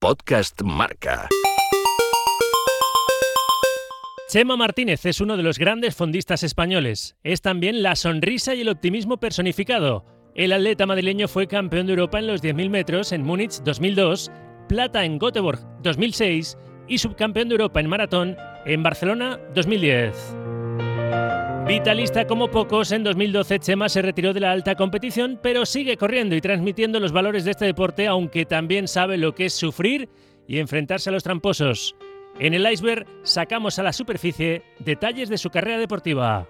Podcast Marca. Chema Martínez es uno de los grandes fondistas españoles. Es también la sonrisa y el optimismo personificado. El atleta madrileño fue campeón de Europa en los 10.000 metros en Múnich 2002, plata en Göteborg 2006 y subcampeón de Europa en maratón en Barcelona 2010. Vitalista como pocos, en 2012 Chema se retiró de la alta competición, pero sigue corriendo y transmitiendo los valores de este deporte, aunque también sabe lo que es sufrir y enfrentarse a los tramposos. En el iceberg sacamos a la superficie detalles de su carrera deportiva.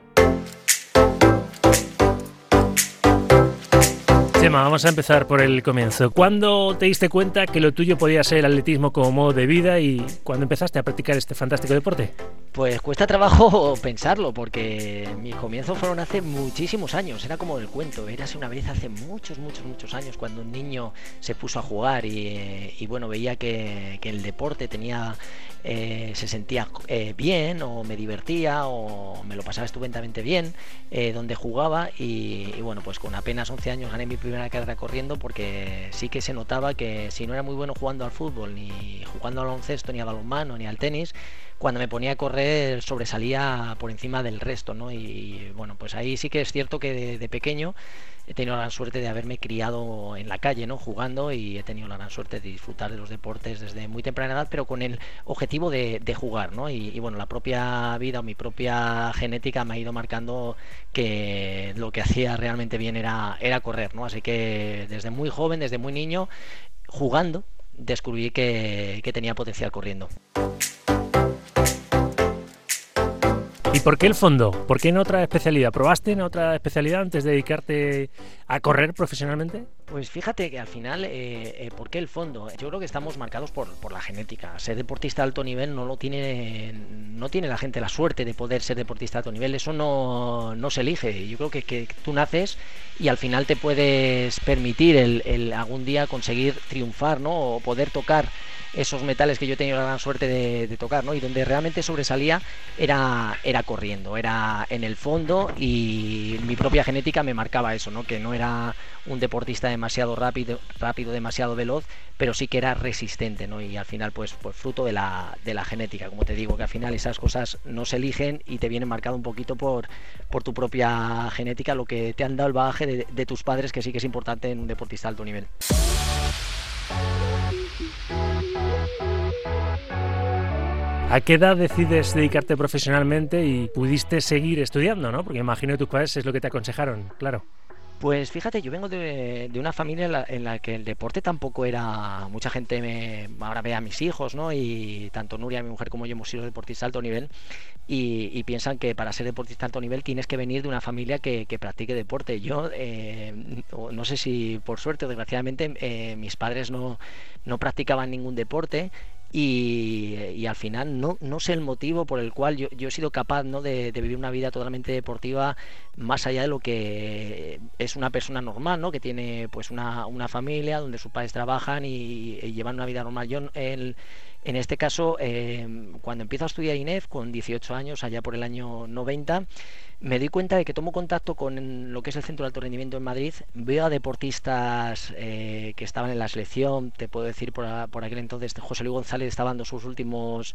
Chema, vamos a empezar por el comienzo. ¿Cuándo te diste cuenta que lo tuyo podía ser el atletismo como modo de vida y cuándo empezaste a practicar este fantástico deporte? Pues cuesta trabajo pensarlo, porque mis comienzos fueron hace muchísimos años, era como del cuento, era una vez hace muchos, muchos, muchos años cuando un niño se puso a jugar y, bueno, veía que, el deporte tenía eh, se sentía eh, bien o me divertía o me lo pasaba estupendamente bien eh, donde jugaba y, bueno pues con apenas 11 años gané mi primera carrera corriendo porque sí que se notaba que si no era muy bueno jugando al fútbol ni jugando al baloncesto ni al balonmano ni al tenis cuando me ponía a correr sobresalía por encima del resto, ¿no? Y bueno, pues ahí sí que es cierto que de, pequeño he tenido la gran suerte de haberme criado en la calle, ¿no? Jugando y he tenido la gran suerte de disfrutar de los deportes desde muy temprana edad, pero con el objetivo de, jugar, ¿no? Y, bueno, la propia vida o mi propia genética me ha ido marcando que lo que hacía realmente bien era, correr, ¿no? Así que desde muy joven, desde muy niño, jugando, descubrí que tenía potencial corriendo. ¿Y por qué el fondo? ¿Por qué en otra especialidad? ¿Probaste en otra especialidad antes de dedicarte a correr profesionalmente? Pues fíjate que al final, eh, eh, ¿por qué el fondo? Yo creo que estamos marcados por, la genética. Ser deportista de alto nivel no lo tiene, no tiene la gente la suerte de poder ser deportista de alto nivel. Eso no, se elige. Yo creo que, que, tú naces y al final te puedes permitir el, el algún día conseguir triunfar, ¿no? O poder tocar esos metales que yo he tenido la gran suerte de, tocar, ¿no? Y donde realmente sobresalía era, era corriendo, era en el fondo y mi propia genética me marcaba eso, ¿no? Que no era un deportista demasiado rápido, rápido demasiado veloz, pero sí que era resistente, ¿no? Y al final, pues, pues fruto de la, de la genética, como te digo, que al final esas cosas no se eligen y te vienen marcado un poquito por, por tu propia genética, lo que te han dado el bagaje de, de tus padres, que sí que es importante en un deportista de alto nivel. ¿A qué edad decides dedicarte profesionalmente y pudiste seguir estudiando, no? Porque imagino que tus padres es lo que te aconsejaron, claro. Pues fíjate, yo vengo de, una familia en la, que el deporte tampoco era. Mucha gente me, ahora ve a mis hijos, ¿no? Y tanto Nuria, mi mujer, como yo hemos sido deportistas de alto nivel. Y, piensan que para ser deportista de alto nivel tienes que venir de una familia que, practique deporte. Yo, eh, no sé si por suerte o desgraciadamente, eh, mis padres no, no practicaban ningún deporte y, al final no, no sé el motivo por el cual yo, yo he sido capaz ¿no? de, vivir una vida totalmente deportiva más allá de lo que es una persona normal, ¿no? que tiene pues una, una familia donde sus padres trabajan y, llevan una vida normal. Yo el, en este caso, eh, cuando empiezo a estudiar INEF con 18 años, allá por el año 90, me doy cuenta de que tomo contacto con lo que es el Centro de Alto Rendimiento en Madrid, veo a deportistas eh, que estaban en la selección, te puedo decir por, por aquel entonces José Luis González estaba dando sus últimos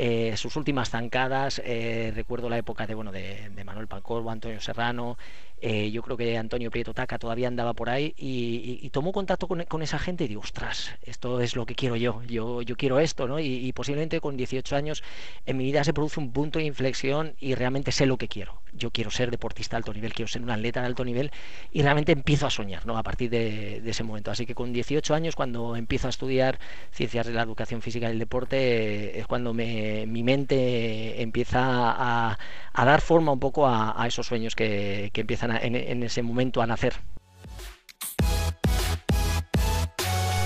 eh, sus últimas zancadas, eh, recuerdo la época de bueno de, Manuel Pancorbo, Antonio Serrano, eh, yo creo que Antonio Prieto Taca todavía andaba por ahí y, tomó contacto con, esa gente y digo, ostras, esto es lo que quiero yo, yo, yo quiero esto, ¿no? Y, posiblemente con 18 años en mi vida se produce un punto de inflexión y realmente sé lo que quiero. Yo quiero ser deportista de alto nivel, quiero ser un atleta de alto nivel y realmente empiezo a soñar, ¿no? A partir de, ese momento. Así que con 18 años, cuando empiezo a estudiar ciencias de la educación física y el deporte, es cuando me, mi mente empieza a, dar forma un poco a, esos sueños que empiezan en, ese momento a nacer.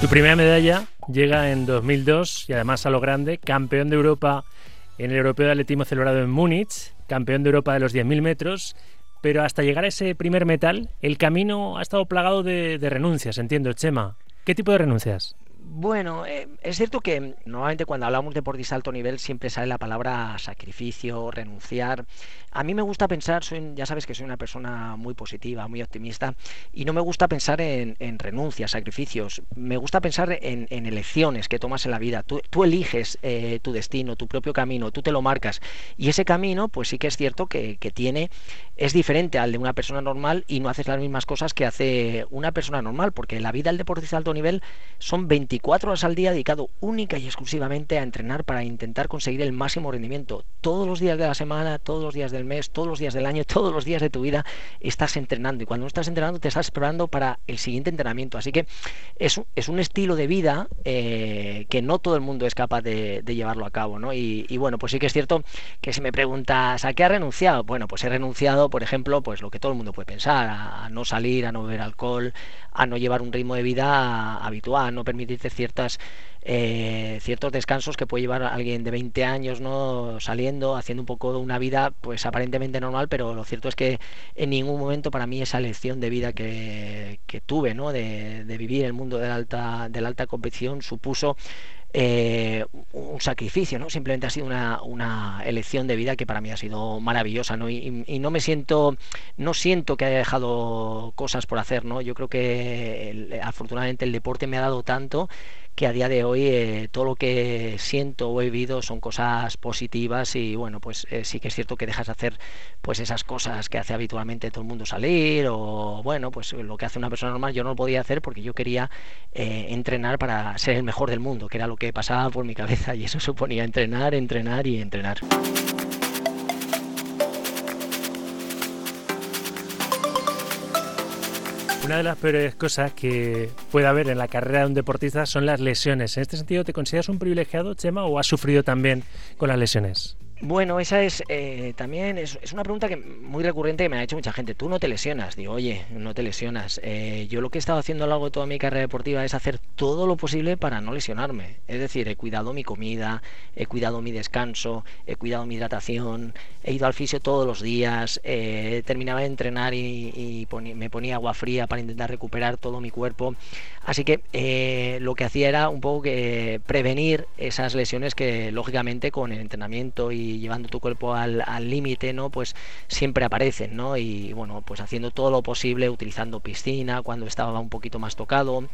Tu primera medalla llega en 2002 y además a lo grande, campeón de Europa en el Europeo de Atletismo celebrado en Múnich, campeón de Europa de los 10.000 metros, pero hasta llegar a ese primer metal, el camino ha estado plagado de, de renuncias, entiendo, Chema. ¿Qué tipo de renuncias? Bueno, eh, es cierto que normalmente cuando hablamos de deportista alto nivel siempre sale la palabra sacrificio, renunciar. A mí me gusta pensar, soy, ya sabes que soy una persona muy positiva, muy optimista, y no me gusta pensar en, renuncias, sacrificios. Me gusta pensar en, elecciones que tomas en la vida. Tú, eliges eh, tu destino, tu propio camino, tú te lo marcas. Y ese camino, pues sí que es cierto que, tiene, es diferente al de una persona normal y no haces las mismas cosas que hace una persona normal, porque la vida del deportista alto nivel son 24 horas al día dedicado única y exclusivamente a entrenar para intentar conseguir el máximo rendimiento. Todos los días de la semana, todos los días del mes, todos los días del año, todos los días de tu vida estás entrenando y cuando no estás entrenando te estás preparando para el siguiente entrenamiento. Así que es, es un estilo de vida eh, que no todo el mundo es capaz de, llevarlo a cabo. ¿no? Y, bueno, pues sí que es cierto que si me preguntas a qué ha renunciado, bueno, pues he renunciado, por ejemplo, pues lo que todo el mundo puede pensar, a, no salir, a no beber alcohol, a no llevar un ritmo de vida habitual, a no ciertas eh, ciertos descansos que puede llevar alguien de 20 años no saliendo haciendo un poco una vida pues aparentemente normal pero lo cierto es que en ningún momento para mí esa lección de vida que, tuve ¿no? de, vivir el mundo de la alta de la alta competición supuso eh, un sacrificio, ¿no? Simplemente ha sido una, elección de vida que para mí ha sido maravillosa, ¿no? Y, no me siento, no siento que haya dejado cosas por hacer, ¿no? Yo creo que afortunadamente el deporte me ha dado tanto que a día de hoy eh, todo lo que siento o he vivido son cosas positivas y bueno, pues eh, sí que es cierto que dejas de hacer pues esas cosas que hace habitualmente todo el mundo salir o bueno, pues lo que hace una persona normal yo no lo podía hacer porque yo quería eh, entrenar para ser el mejor del mundo, que era lo que pasaba por mi cabeza y eso suponía entrenar, entrenar y entrenar. Una de las peores cosas que puede haber en la carrera de un deportista son las lesiones. En este sentido, ¿te consideras un privilegiado, Chema, o has sufrido también con las lesiones? Bueno, esa es eh, también es, una pregunta que muy recurrente que me ha hecho mucha gente. Tú no te lesionas, digo, oye, no te lesionas. Eh, yo lo que he estado haciendo a lo largo de toda mi carrera deportiva es hacer todo lo posible para no lesionarme. Es decir, he cuidado mi comida, he cuidado mi descanso, he cuidado mi hidratación, he ido al fisio todos los días, eh, terminaba de entrenar y, me ponía agua fría para intentar recuperar todo mi cuerpo. Así que lo que hacía era un poco prevenir esas lesiones que lógicamente con el entrenamiento y llevando tu cuerpo al límite, ¿no? Pues siempre aparecen, ¿no? Y bueno, pues haciendo todo lo posible, utilizando piscina cuando estaba un poquito más tocado.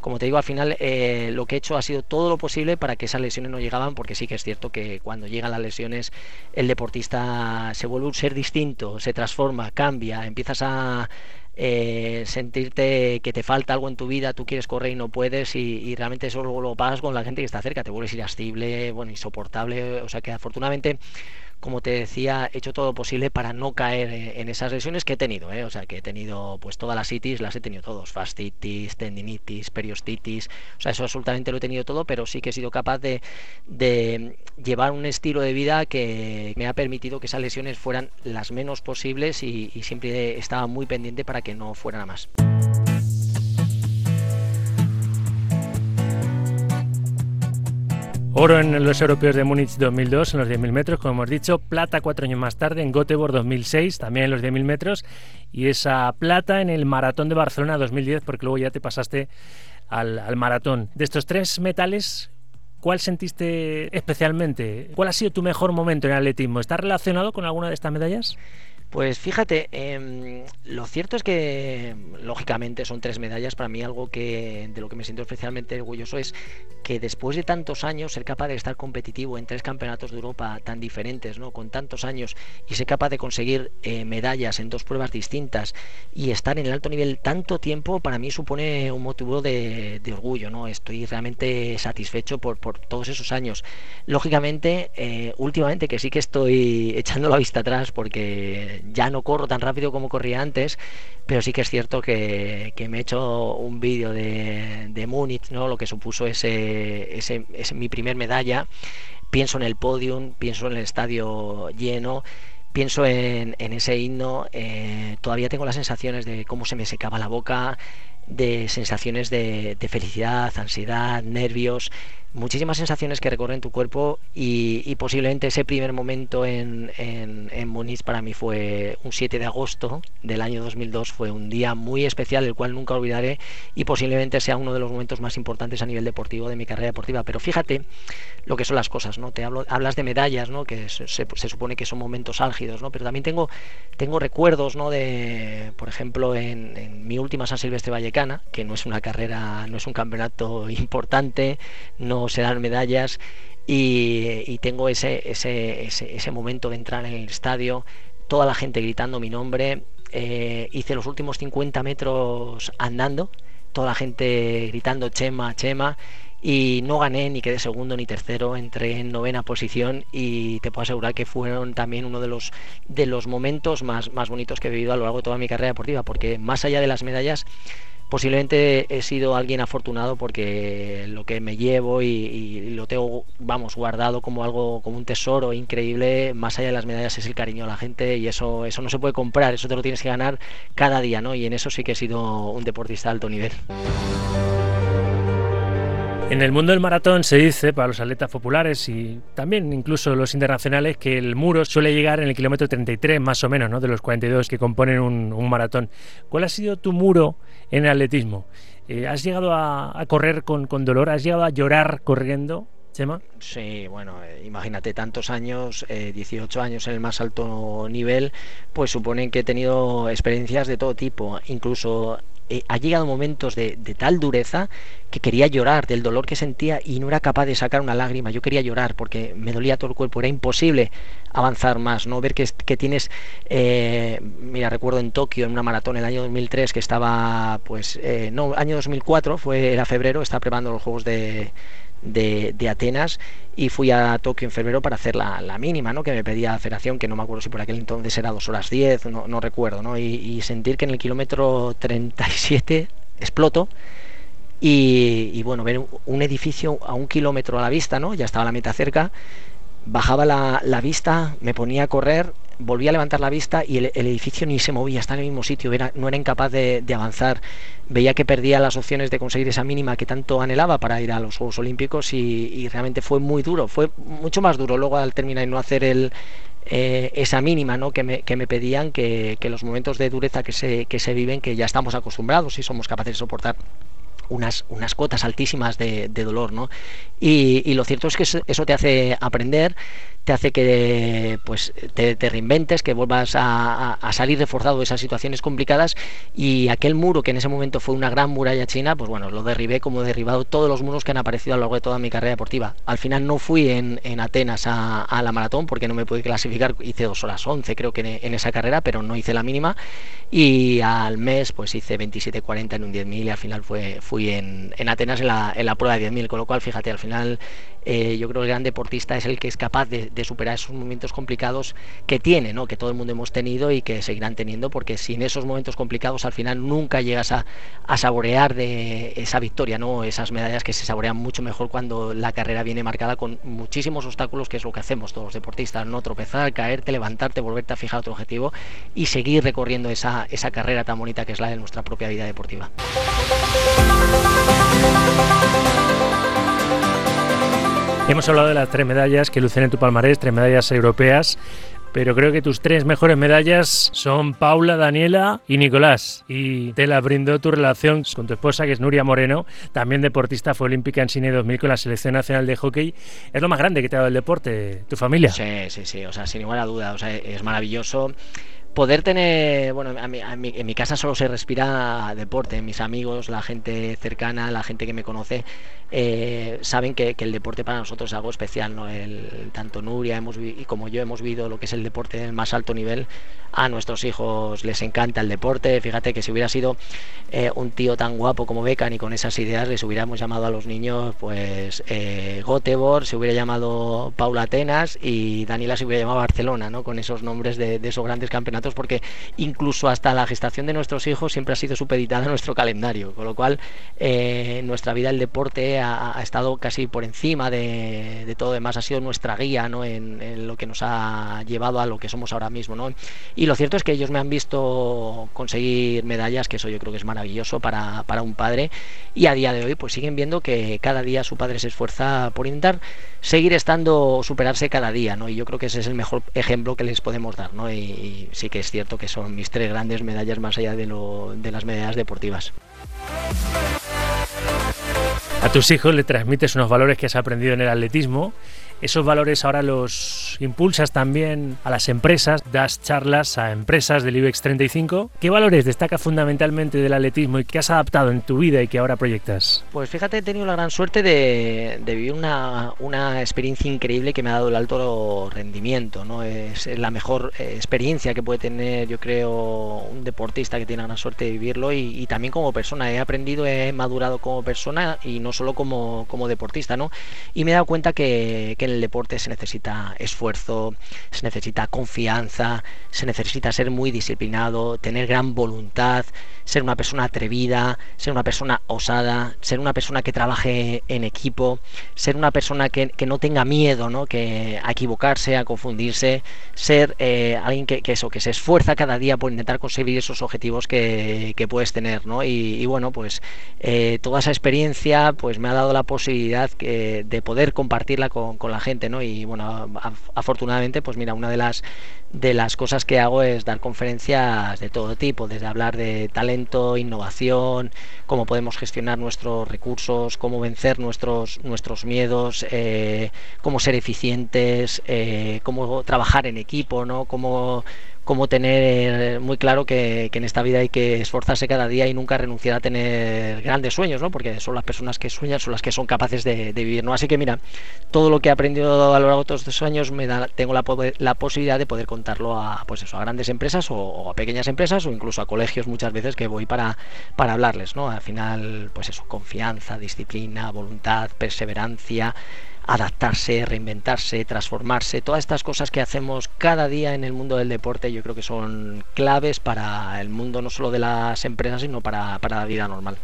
Como te digo, al final eh, lo que he hecho ha sido todo lo posible para que esas lesiones no llegaban, porque sí que es cierto que cuando llegan las lesiones el deportista se vuelve un ser distinto, se transforma, cambia, empiezas a eh, sentirte que te falta algo en tu vida, tú quieres correr y no puedes y, realmente eso lo, lo pagas con la gente que está cerca, te vuelves irascible, bueno, insoportable, o sea que afortunadamente como te decía, he hecho todo lo posible para no caer en esas lesiones que he tenido, ¿eh? o sea, que he tenido pues todas las itis, las he tenido todos, fascitis, tendinitis, periostitis, o sea, eso absolutamente lo he tenido todo, pero sí que he sido capaz de, de llevar un estilo de vida que me ha permitido que esas lesiones fueran las menos posibles y, y siempre estaba muy pendiente para que no fueran a más. Oro en los europeos de Múnich 2002 en los 10.000 metros, como hemos dicho. Plata cuatro años más tarde en Göteborg 2006, también en los 10.000 metros. Y esa plata en el Maratón de Barcelona 2010, porque luego ya te pasaste al, al maratón. De estos tres metales, ¿cuál sentiste especialmente? ¿Cuál ha sido tu mejor momento en el atletismo? ¿Está relacionado con alguna de estas medallas? Pues fíjate, em, lo cierto es que lógicamente son tres medallas. Para mí algo que de lo que me siento especialmente orgulloso es que después de tantos años ser capaz de estar competitivo en tres campeonatos de Europa tan diferentes, ¿no? Con tantos años y ser capaz de conseguir eh, medallas en dos pruebas distintas y estar en el alto nivel tanto tiempo, para mí supone un motivo de, orgullo, ¿no? Estoy realmente satisfecho por, por todos esos años. Lógicamente, eh, últimamente que sí que estoy echando la vista atrás porque ya no corro tan rápido como corría antes, pero sí que es cierto que, me he hecho un vídeo de, de Múnich, ¿no? lo que supuso ese, ese, mi primer medalla. Pienso en el podium, pienso en el estadio lleno pienso en, ese himno, eh, todavía tengo las sensaciones de cómo se me secaba la boca, de sensaciones de, de felicidad, ansiedad, nervios, muchísimas sensaciones que recorren tu cuerpo y, posiblemente ese primer momento en, en, para mí fue un 7 de agosto del año 2002, fue un día muy especial, el cual nunca olvidaré y posiblemente sea uno de los momentos más importantes a nivel deportivo de mi carrera deportiva. Pero fíjate lo que son las cosas, ¿no? Te hablo, hablas de medallas, ¿no? Que se, se, supone que son momentos álgidos, ¿no? Pero también tengo, tengo recuerdos, ¿no? De, por ejemplo, en, mi última San Silvestre Vallecana, que no es una carrera, no es un campeonato importante, no se dan medallas y, tengo ese, ese, ese, momento de entrar en el estadio, toda la gente gritando mi nombre, eh, hice los últimos 50 metros andando, toda la gente gritando Chema, Chema, y no gané ni quedé segundo ni tercero, entré en novena posición y te puedo asegurar que fueron también uno de los, de los momentos más, más bonitos que he vivido a lo largo de toda mi carrera deportiva, porque más allá de las medallas, posiblemente he sido alguien afortunado porque lo que me llevo y, lo tengo, vamos, guardado como algo, como un tesoro increíble, más allá de las medallas, es el cariño a la gente y eso, eso no se puede comprar, eso te lo tienes que ganar cada día, ¿no? Y en eso sí que he sido un deportista de alto nivel. En el mundo del maratón se dice, para los atletas populares y también incluso los internacionales, que el muro suele llegar en el kilómetro 33 más o menos, ¿no? de los 42 que componen un, maratón. ¿Cuál ha sido tu muro en el atletismo? Eh, ¿Has llegado a, correr con, dolor? ¿Has llegado a llorar corriendo? Chema? Sí, bueno, eh, imagínate tantos años, 18 eh, años en el más alto nivel, pues suponen que he tenido experiencias de todo tipo, incluso eh, ha llegado momentos de, tal dureza que quería llorar del dolor que sentía y no era capaz de sacar una lágrima. Yo quería llorar porque me dolía todo el cuerpo, era imposible avanzar más, ¿no? Ver que, que tienes, eh, mira, recuerdo en Tokio, en una maratón el año 2003 que estaba, pues, eh, no, año 2004, fue, era febrero, estaba preparando los Juegos de, de, Atenas y fui a Tokio en febrero para hacer la, mínima, ¿no? Que me pedía la federación, que no me acuerdo si por aquel entonces era 2 horas 10, no, no recuerdo, ¿no? Y, sentir que en el kilómetro 37 exploto y, bueno, ver un edificio a un kilómetro a la vista, ¿no? Ya estaba la meta cerca, bajaba la, la vista, me ponía a correr volví a levantar la vista y el, edificio ni se movía, estaba en el mismo sitio, no era incapaz de, avanzar. Veía que perdía las opciones de conseguir esa mínima que tanto anhelaba para ir a los Juegos Olímpicos y, realmente fue muy duro, fue mucho más duro luego al terminar y no hacer el, eh, esa mínima ¿no? que, me, que me pedían, que, los momentos de dureza que se, que se viven, que ya estamos acostumbrados y somos capaces de soportar unas, unas cotas altísimas de, dolor, ¿no? Y, y, lo cierto es que eso te hace aprender, te hace que pues te, reinventes, que vuelvas a, salir reforzado de esas situaciones complicadas y aquel muro que en ese momento fue una gran muralla china, pues bueno, lo derribé como he derribado todos los muros que han aparecido a lo largo de toda mi carrera deportiva. Al final no fui en, Atenas a, la maratón porque no me pude clasificar, hice dos horas 11 creo que en, esa carrera, pero no hice la mínima y al mes pues hice 27.40 en un 10.000 y al final fue, fui en, Atenas en la, prueba de 10.000, con lo cual fíjate, al final eh, yo creo que el gran deportista es el que es capaz de, superar esos momentos complicados que tiene, ¿no? que todo el mundo hemos tenido y que seguirán teniendo, porque sin esos momentos complicados al final nunca llegas a, saborear de esa victoria, ¿no? esas medallas que se saborean mucho mejor cuando la carrera viene marcada con muchísimos obstáculos, que es lo que hacemos todos los deportistas, no tropezar, caerte, levantarte, volverte a fijar otro objetivo y seguir recorriendo esa, esa carrera tan bonita que es la de nuestra propia vida deportiva. Hemos hablado de las tres medallas que lucen en tu palmarés, tres medallas europeas, pero creo que tus tres mejores medallas son Paula, Daniela y Nicolás. Y te la brindó tu relación con tu esposa, que es Nuria Moreno, también deportista, fue olímpica en Cine 2000 con la Selección Nacional de Hockey. Es lo más grande que te ha dado el deporte, tu familia. Sí, sí, sí, o sea, sin ninguna duda, o sea, es maravilloso poder tener, bueno, en mi casa solo se respira deporte, mis amigos, la gente cercana, la gente que me conoce, eh, saben que, el deporte para nosotros es algo especial, ¿no? El, tanto Nuria hemos, y como yo hemos vivido lo que es el deporte en más alto nivel, a nuestros hijos les encanta el deporte, fíjate que si hubiera sido eh, un tío tan guapo como Becan y con esas ideas les hubiéramos llamado a los niños pues eh, Gotebor, se hubiera llamado Paula Atenas y Daniela se hubiera llamado Barcelona, ¿no? Con esos nombres de, esos grandes campeonatos porque incluso hasta la gestación de nuestros hijos siempre ha sido supeditada a nuestro calendario, con lo cual eh, nuestra vida el deporte ha, estado casi por encima de, todo demás, ha sido nuestra guía ¿no? En, lo que nos ha llevado a lo que somos ahora mismo. ¿no? Y lo cierto es que ellos me han visto conseguir medallas, que eso yo creo que es maravilloso para, para un padre, y a día de hoy pues siguen viendo que cada día su padre se esfuerza por intentar seguir estando, superarse cada día, ¿no? Y yo creo que ese es el mejor ejemplo que les podemos dar, ¿no? Y, sí es cierto que son mis tres grandes medallas más allá de, lo, de las medallas deportivas. A tus hijos le transmites unos valores que has aprendido en el atletismo esos valores ahora los impulsas también a las empresas, das charlas a empresas del IBEX 35. ¿Qué valores destaca fundamentalmente del atletismo y que has adaptado en tu vida y que ahora proyectas? Pues fíjate, he tenido la gran suerte de, vivir una, experiencia increíble que me ha dado el alto rendimiento. ¿no? Es la mejor eh, experiencia que puede tener, yo creo, un deportista que tiene la gran suerte de vivirlo y, también como persona. He aprendido, he madurado como persona y no solo como, como deportista. ¿no? Y me he dado cuenta que en el deporte se necesita esfuerzo, se necesita confianza, se necesita ser muy disciplinado, tener gran voluntad, ser una persona atrevida, ser una persona osada, ser una persona que trabaje en equipo, ser una persona que, no tenga miedo ¿no? Que a equivocarse, a confundirse, ser eh, alguien que, eso, que se esfuerza cada día por intentar conseguir esos objetivos que, puedes tener. ¿no? Y, bueno, pues eh, toda esa experiencia pues me ha dado la posibilidad de poder compartirla con, con la gente. ¿no? Y bueno, afortunadamente, pues mira, una de las de las cosas que hago es dar conferencias de todo tipo, desde hablar de talento, innovación, cómo podemos gestionar nuestros recursos, cómo vencer nuestros, nuestros miedos, eh, cómo ser eficientes, eh, cómo trabajar en equipo, ¿no? cómo como tener muy claro que, en esta vida hay que esforzarse cada día y nunca renunciar a tener grandes sueños, ¿no? Porque son las personas que sueñan, son las que son capaces de, vivir, ¿no? Así que mira, todo lo que he aprendido a lo largo de todos estos años me da, tengo la, la posibilidad de poder contarlo a, pues eso, a grandes empresas o, a pequeñas empresas o incluso a colegios muchas veces que voy para, para hablarles, ¿no? Al final, pues eso, confianza, disciplina, voluntad, perseverancia adaptarse, reinventarse, transformarse, todas estas cosas que hacemos cada día en el mundo del deporte yo creo que son claves para el mundo no solo de las empresas sino para, para la vida normal.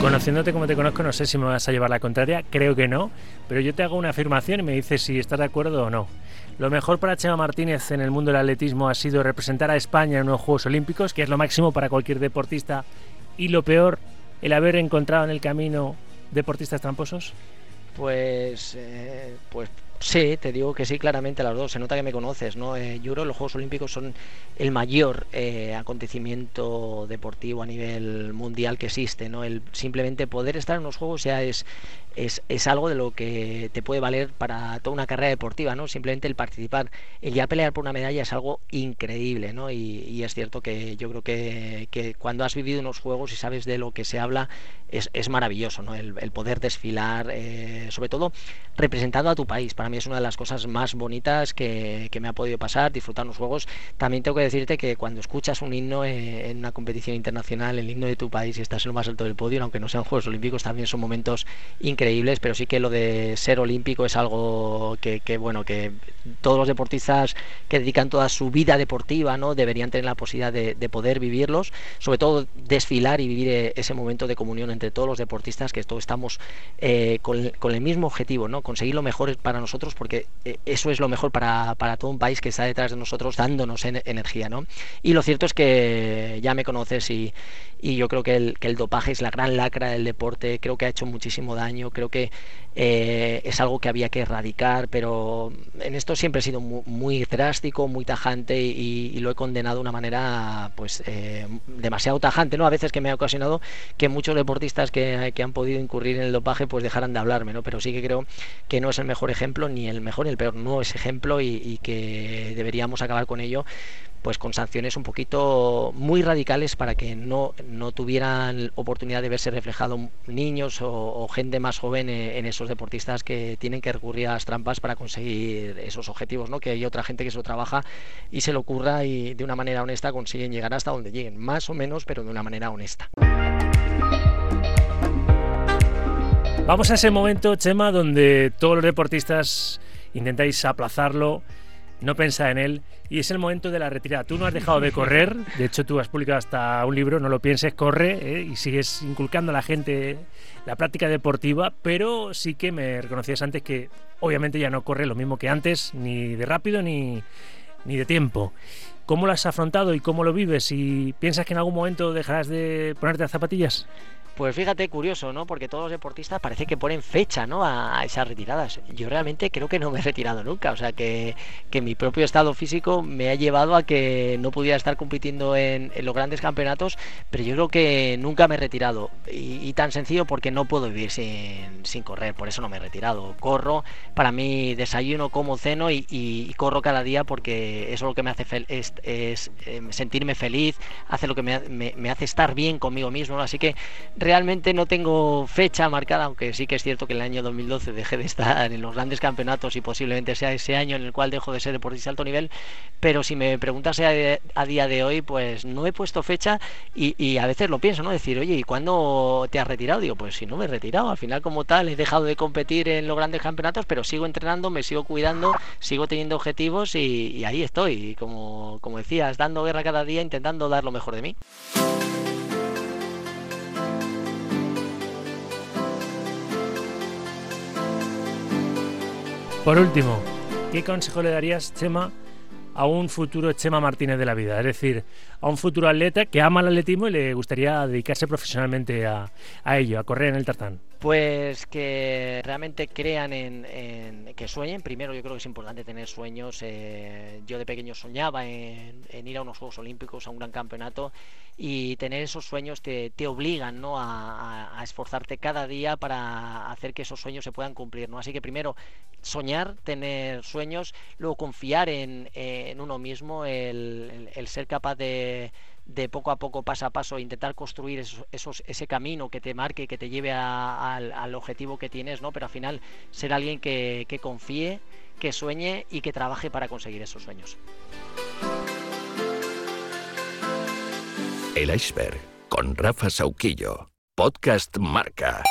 Conociéndote como te conozco, no sé si me vas a llevar la contraria, creo que no, pero yo te hago una afirmación y me dices si estás de acuerdo o no. Lo mejor para Chema Martínez en el mundo del atletismo ha sido representar a España en unos Juegos Olímpicos, que es lo máximo para cualquier deportista, y lo peor el haber encontrado en el camino deportistas tramposos? Pues, eh, pues sí, te digo que sí, claramente las dos. Se nota que me conoces, ¿no? Eh, yo que los Juegos Olímpicos son el mayor eh, acontecimiento deportivo a nivel mundial que existe, ¿no? El simplemente poder estar en los Juegos ya es es, algo de lo que te puede valer para toda una carrera deportiva, ¿no? Simplemente el participar, el ya pelear por una medalla es algo increíble, ¿no? Y, es cierto que yo creo que, cuando has vivido unos juegos y sabes de lo que se habla, es, maravilloso, ¿no? El, poder desfilar, eh, sobre todo representando a tu país. Para mí es una de las cosas más bonitas que, me ha podido pasar, disfrutar los juegos. También tengo que decirte que cuando escuchas un himno eh, en una competición internacional, el himno de tu país y estás en lo más alto del podio, aunque no sean Juegos Olímpicos, también son momentos increíbles pero sí que lo de ser olímpico es algo que, bueno, que todos los deportistas que dedican toda su vida deportiva, ¿no? Deberían tener la posibilidad de, poder vivirlos, sobre todo desfilar y vivir eh, ese momento de comunión entre todos los deportistas, que todos estamos eh, con, el mismo objetivo, ¿no? Conseguir lo mejor para nosotros, porque eh, eso es lo mejor para, todo un país que está detrás de nosotros dándonos energía, ¿no? Y lo cierto es que ya me conoces y, y yo creo que el, que el dopaje es la gran lacra del deporte, creo que ha hecho muchísimo daño, creo que eh, es algo que había que erradicar, pero en esto siempre he sido muy, drástico, muy tajante y, lo he condenado de una manera pues eh, demasiado tajante, ¿no? A veces que me ha ocasionado que muchos deportistas que, que, han podido incurrir en el dopaje pues dejaran de hablarme, ¿no? Pero sí que creo que no es el mejor ejemplo, ni el mejor ni el peor, no es ejemplo y, y que deberíamos acabar con ello pues con sanciones un poquito muy radicales para que no, no tuvieran oportunidad de verse reflejado niños o, gente más joven en, esos deportistas que tienen que recurrir a las trampas para conseguir esos objetivos, ¿no? Que hay otra gente que se lo trabaja y se lo ocurra y de una manera honesta consiguen llegar hasta donde lleguen, más o menos, pero de una manera honesta. Vamos a ese momento, Chema, donde todos los deportistas intentáis aplazarlo, no pensar en él y es el momento de la retirada. Tú no has dejado de correr, de hecho tú has publicado hasta un libro, no lo pienses, corre ¿eh? y sigues inculcando a la gente la práctica deportiva, pero sí que me reconocías antes que obviamente ya no corre lo mismo que antes, ni de rápido ni, ni de tiempo. ¿Cómo lo has afrontado y cómo lo vives? ¿Y piensas que en algún momento dejarás de ponerte las zapatillas? Pues fíjate, curioso, ¿no? Porque todos los deportistas parece que ponen fecha, ¿no? A, esas retiradas. Yo realmente creo que no me he retirado nunca. O sea, que, mi propio estado físico me ha llevado a que no pudiera estar compitiendo en, los grandes campeonatos, pero yo creo que nunca me he retirado. Y, tan sencillo porque no puedo vivir sin, correr, por eso no me he retirado. Corro, para mí desayuno, como ceno y, corro cada día porque eso lo que me hace es, es, em, sentirme feliz, hace lo que me, me, hace estar bien conmigo mismo. Así que realmente no tengo fecha marcada, aunque sí que es cierto que en el año 2012 dejé de estar en los grandes campeonatos y posiblemente sea ese año en el cual dejo de ser deportista de alto nivel, pero si me preguntas a, día de hoy, pues no he puesto fecha y, a veces lo pienso, ¿no? Decir, oye, ¿y cuándo te has retirado? Digo, pues si no me he retirado, al final como tal he dejado de competir en los grandes campeonatos, pero sigo entrenando, me sigo cuidando, sigo teniendo objetivos y, y ahí estoy, como, como decías, dando guerra cada día, intentando dar lo mejor de mí. Por último, ¿qué consejo le darías, Chema, a un futuro Chema Martínez de la vida? Es decir, a un futuro atleta que ama el atletismo y le gustaría dedicarse profesionalmente a, ello, a correr en el tartán. Pues que realmente crean en, que sueñen. Primero yo creo que es importante tener sueños. Eh, yo de pequeño soñaba en, ir a unos Juegos Olímpicos, a un gran campeonato y tener esos sueños te, obligan ¿no? a, esforzarte cada día para hacer que esos sueños se puedan cumplir. ¿no? Así que primero soñar, tener sueños, luego confiar en, uno mismo, el, ser capaz de, de, poco a poco, paso a paso, intentar construir esos, ese camino que te marque, que te lleve al, objetivo que tienes, ¿no? pero al final ser alguien que, que confíe, que sueñe y que trabaje para conseguir esos sueños. El Iceberg con Rafa Sauquillo. Podcast Marca.